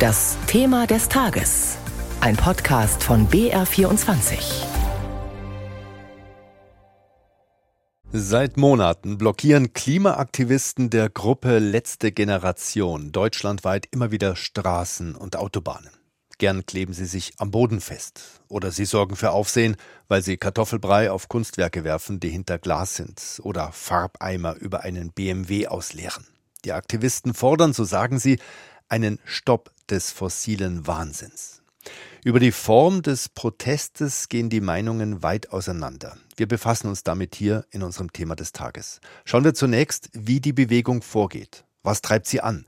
Das Thema des Tages. Ein Podcast von BR24. Seit Monaten blockieren Klimaaktivisten der Gruppe Letzte Generation deutschlandweit immer wieder Straßen und Autobahnen. Gern kleben sie sich am Boden fest. Oder sie sorgen für Aufsehen, weil sie Kartoffelbrei auf Kunstwerke werfen, die hinter Glas sind. Oder Farbeimer über einen BMW ausleeren. Die Aktivisten fordern, so sagen sie, einen Stopp des fossilen Wahnsinns. Über die Form des Protestes gehen die Meinungen weit auseinander. Wir befassen uns damit hier in unserem Thema des Tages. Schauen wir zunächst, wie die Bewegung vorgeht. Was treibt sie an?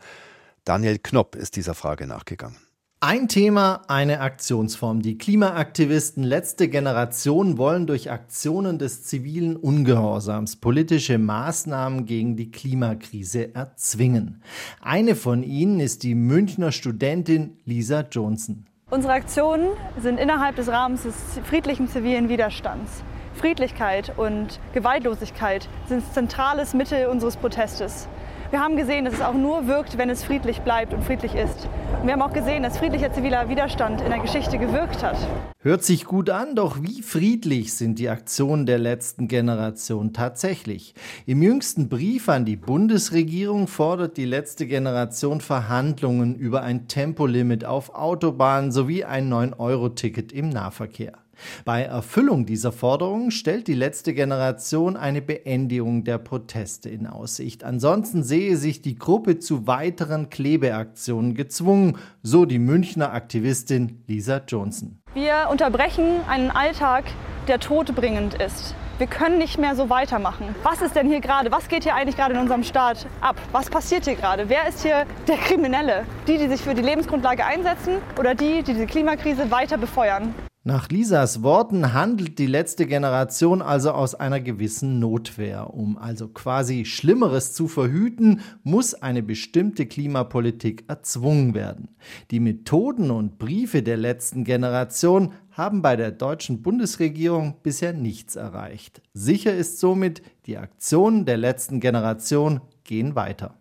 Daniel Knopp ist dieser Frage nachgegangen. Ein Thema, eine Aktionsform. Die Klimaaktivisten letzte Generation wollen durch Aktionen des zivilen Ungehorsams politische Maßnahmen gegen die Klimakrise erzwingen. Eine von ihnen ist die Münchner Studentin Lisa Johnson. Unsere Aktionen sind innerhalb des Rahmens des friedlichen zivilen Widerstands. Friedlichkeit und Gewaltlosigkeit sind zentrales Mittel unseres Protestes. Wir haben gesehen, dass es auch nur wirkt, wenn es friedlich bleibt und friedlich ist. Und wir haben auch gesehen, dass friedlicher ziviler Widerstand in der Geschichte gewirkt hat. Hört sich gut an, doch wie friedlich sind die Aktionen der letzten Generation tatsächlich? Im jüngsten Brief an die Bundesregierung fordert die letzte Generation Verhandlungen über ein Tempolimit auf Autobahnen sowie ein 9-Euro-Ticket im Nahverkehr. Bei Erfüllung dieser Forderungen stellt die letzte Generation eine Beendigung der Proteste in Aussicht. Ansonsten sehe sich die Gruppe zu weiteren Klebeaktionen gezwungen, so die Münchner Aktivistin Lisa Johnson. Wir unterbrechen einen Alltag, der todbringend ist. Wir können nicht mehr so weitermachen. Was ist denn hier gerade? Was geht hier eigentlich gerade in unserem Staat ab? Was passiert hier gerade? Wer ist hier der Kriminelle? Die, die sich für die Lebensgrundlage einsetzen oder die, die diese Klimakrise weiter befeuern? Nach Lisas Worten handelt die letzte Generation also aus einer gewissen Notwehr. Um also quasi Schlimmeres zu verhüten, muss eine bestimmte Klimapolitik erzwungen werden. Die Methoden und Briefe der letzten Generation haben bei der deutschen Bundesregierung bisher nichts erreicht. Sicher ist somit, die Aktionen der letzten Generation gehen weiter.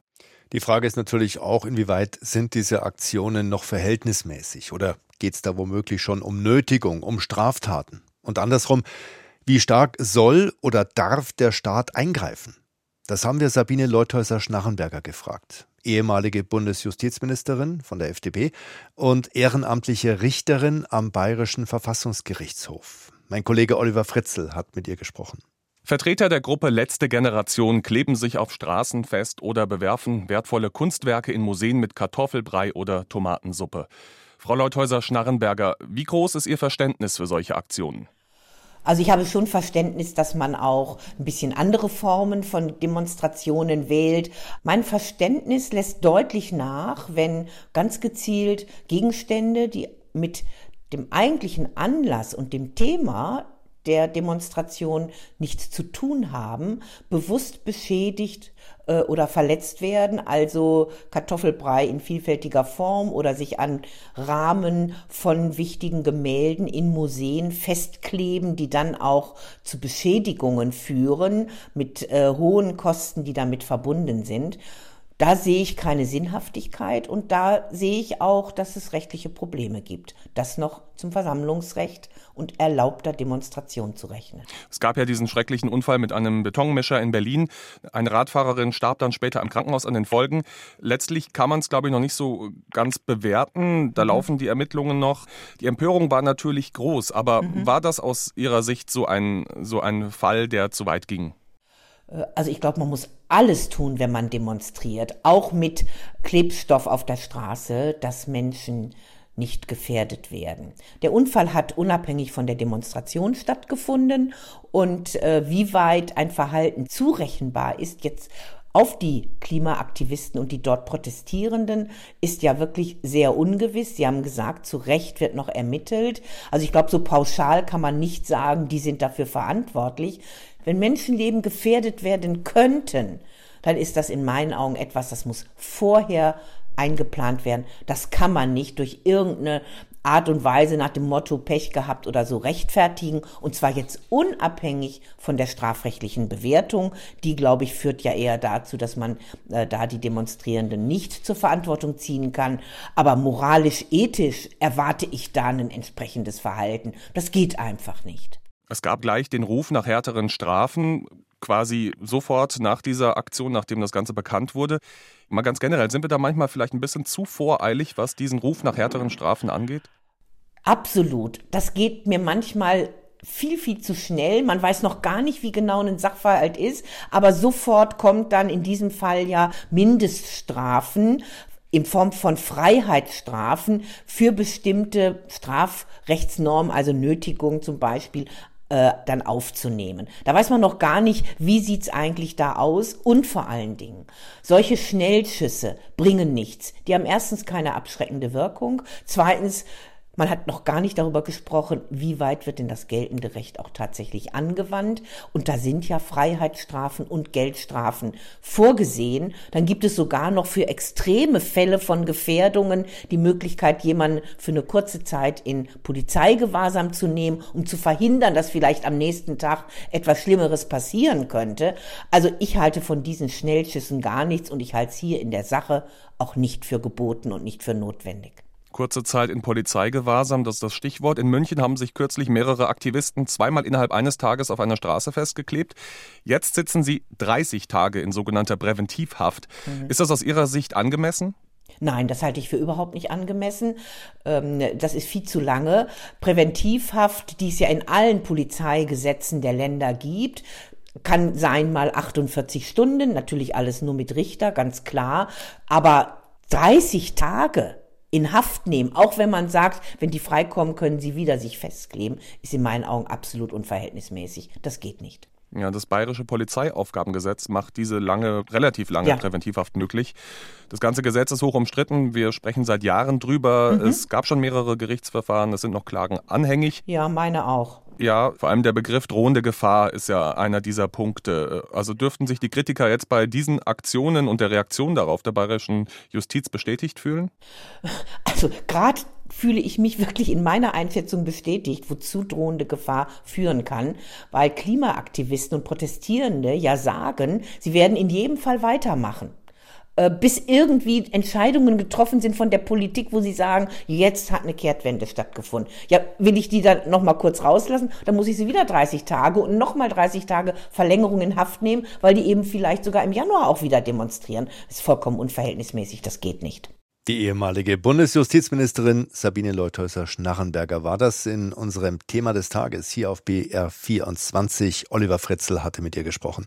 Die Frage ist natürlich auch, inwieweit sind diese Aktionen noch verhältnismäßig oder geht es da womöglich schon um Nötigung, um Straftaten? Und andersrum, wie stark soll oder darf der Staat eingreifen? Das haben wir Sabine Leuthäuser-Schnarrenberger gefragt, ehemalige Bundesjustizministerin von der FDP und ehrenamtliche Richterin am Bayerischen Verfassungsgerichtshof. Mein Kollege Oliver Fritzel hat mit ihr gesprochen. Vertreter der Gruppe Letzte Generation kleben sich auf Straßen fest oder bewerfen wertvolle Kunstwerke in Museen mit Kartoffelbrei oder Tomatensuppe. Frau Leuthäuser-Schnarrenberger, wie groß ist Ihr Verständnis für solche Aktionen? Also ich habe schon Verständnis, dass man auch ein bisschen andere Formen von Demonstrationen wählt. Mein Verständnis lässt deutlich nach, wenn ganz gezielt Gegenstände, die mit dem eigentlichen Anlass und dem Thema der Demonstration nichts zu tun haben, bewusst beschädigt äh, oder verletzt werden, also Kartoffelbrei in vielfältiger Form oder sich an Rahmen von wichtigen Gemälden in Museen festkleben, die dann auch zu Beschädigungen führen mit äh, hohen Kosten, die damit verbunden sind. Da sehe ich keine Sinnhaftigkeit und da sehe ich auch, dass es rechtliche Probleme gibt. Das noch zum Versammlungsrecht und erlaubter Demonstration zu rechnen. Es gab ja diesen schrecklichen Unfall mit einem Betonmischer in Berlin. Eine Radfahrerin starb dann später im Krankenhaus an den Folgen. Letztlich kann man es, glaube ich, noch nicht so ganz bewerten. Da mhm. laufen die Ermittlungen noch. Die Empörung war natürlich groß, aber mhm. war das aus Ihrer Sicht so ein, so ein Fall, der zu weit ging? Äh, also ich glaube, man muss alles tun, wenn man demonstriert, auch mit Klebstoff auf der Straße, dass Menschen nicht gefährdet werden. Der Unfall hat unabhängig von der Demonstration stattgefunden und äh, wie weit ein Verhalten zurechenbar ist jetzt auf die Klimaaktivisten und die dort Protestierenden ist ja wirklich sehr ungewiss. Sie haben gesagt, zu Recht wird noch ermittelt. Also ich glaube, so pauschal kann man nicht sagen, die sind dafür verantwortlich. Wenn Menschenleben gefährdet werden könnten, dann ist das in meinen Augen etwas, das muss vorher eingeplant werden. Das kann man nicht durch irgendeine Art und Weise nach dem Motto Pech gehabt oder so rechtfertigen. Und zwar jetzt unabhängig von der strafrechtlichen Bewertung. Die, glaube ich, führt ja eher dazu, dass man äh, da die Demonstrierenden nicht zur Verantwortung ziehen kann. Aber moralisch, ethisch erwarte ich da ein entsprechendes Verhalten. Das geht einfach nicht. Es gab gleich den Ruf nach härteren Strafen, quasi sofort nach dieser Aktion, nachdem das Ganze bekannt wurde. Mal ganz generell, sind wir da manchmal vielleicht ein bisschen zu voreilig, was diesen Ruf nach härteren Strafen angeht? Absolut. Das geht mir manchmal viel, viel zu schnell. Man weiß noch gar nicht, wie genau ein Sachverhalt ist, aber sofort kommt dann in diesem Fall ja Mindeststrafen in Form von Freiheitsstrafen für bestimmte Strafrechtsnormen, also Nötigung zum Beispiel, äh, dann aufzunehmen. Da weiß man noch gar nicht, wie sieht's eigentlich da aus und vor allen Dingen, solche Schnellschüsse bringen nichts. Die haben erstens keine abschreckende Wirkung, zweitens man hat noch gar nicht darüber gesprochen, wie weit wird denn das geltende Recht auch tatsächlich angewandt. Und da sind ja Freiheitsstrafen und Geldstrafen vorgesehen. Dann gibt es sogar noch für extreme Fälle von Gefährdungen die Möglichkeit, jemanden für eine kurze Zeit in Polizeigewahrsam zu nehmen, um zu verhindern, dass vielleicht am nächsten Tag etwas Schlimmeres passieren könnte. Also ich halte von diesen Schnellschüssen gar nichts und ich halte es hier in der Sache auch nicht für geboten und nicht für notwendig. Kurze Zeit in Polizeigewahrsam, das ist das Stichwort. In München haben sich kürzlich mehrere Aktivisten zweimal innerhalb eines Tages auf einer Straße festgeklebt. Jetzt sitzen sie 30 Tage in sogenannter Präventivhaft. Mhm. Ist das aus Ihrer Sicht angemessen? Nein, das halte ich für überhaupt nicht angemessen. Ähm, das ist viel zu lange. Präventivhaft, die es ja in allen Polizeigesetzen der Länder gibt, kann sein mal 48 Stunden, natürlich alles nur mit Richter, ganz klar. Aber 30 Tage, in Haft nehmen, auch wenn man sagt, wenn die freikommen, können sie wieder sich festkleben, ist in meinen Augen absolut unverhältnismäßig. Das geht nicht. Ja, das bayerische Polizeiaufgabengesetz macht diese lange, relativ lange ja. Präventivhaft möglich. Das ganze Gesetz ist hoch umstritten. Wir sprechen seit Jahren drüber. Mhm. Es gab schon mehrere Gerichtsverfahren. Es sind noch Klagen anhängig. Ja, meine auch. Ja, vor allem der Begriff drohende Gefahr ist ja einer dieser Punkte. Also dürften sich die Kritiker jetzt bei diesen Aktionen und der Reaktion darauf der bayerischen Justiz bestätigt fühlen? Also gerade fühle ich mich wirklich in meiner Einschätzung bestätigt, wozu drohende Gefahr führen kann, weil Klimaaktivisten und Protestierende ja sagen, sie werden in jedem Fall weitermachen. Äh, bis irgendwie Entscheidungen getroffen sind von der Politik, wo sie sagen, jetzt hat eine Kehrtwende stattgefunden. Ja, will ich die dann nochmal kurz rauslassen, dann muss ich sie wieder 30 Tage und nochmal 30 Tage Verlängerung in Haft nehmen, weil die eben vielleicht sogar im Januar auch wieder demonstrieren. Das ist vollkommen unverhältnismäßig, das geht nicht. Die ehemalige Bundesjustizministerin Sabine Leuthäuser-Schnarrenberger war das in unserem Thema des Tages hier auf BR24. Oliver Fritzel hatte mit ihr gesprochen.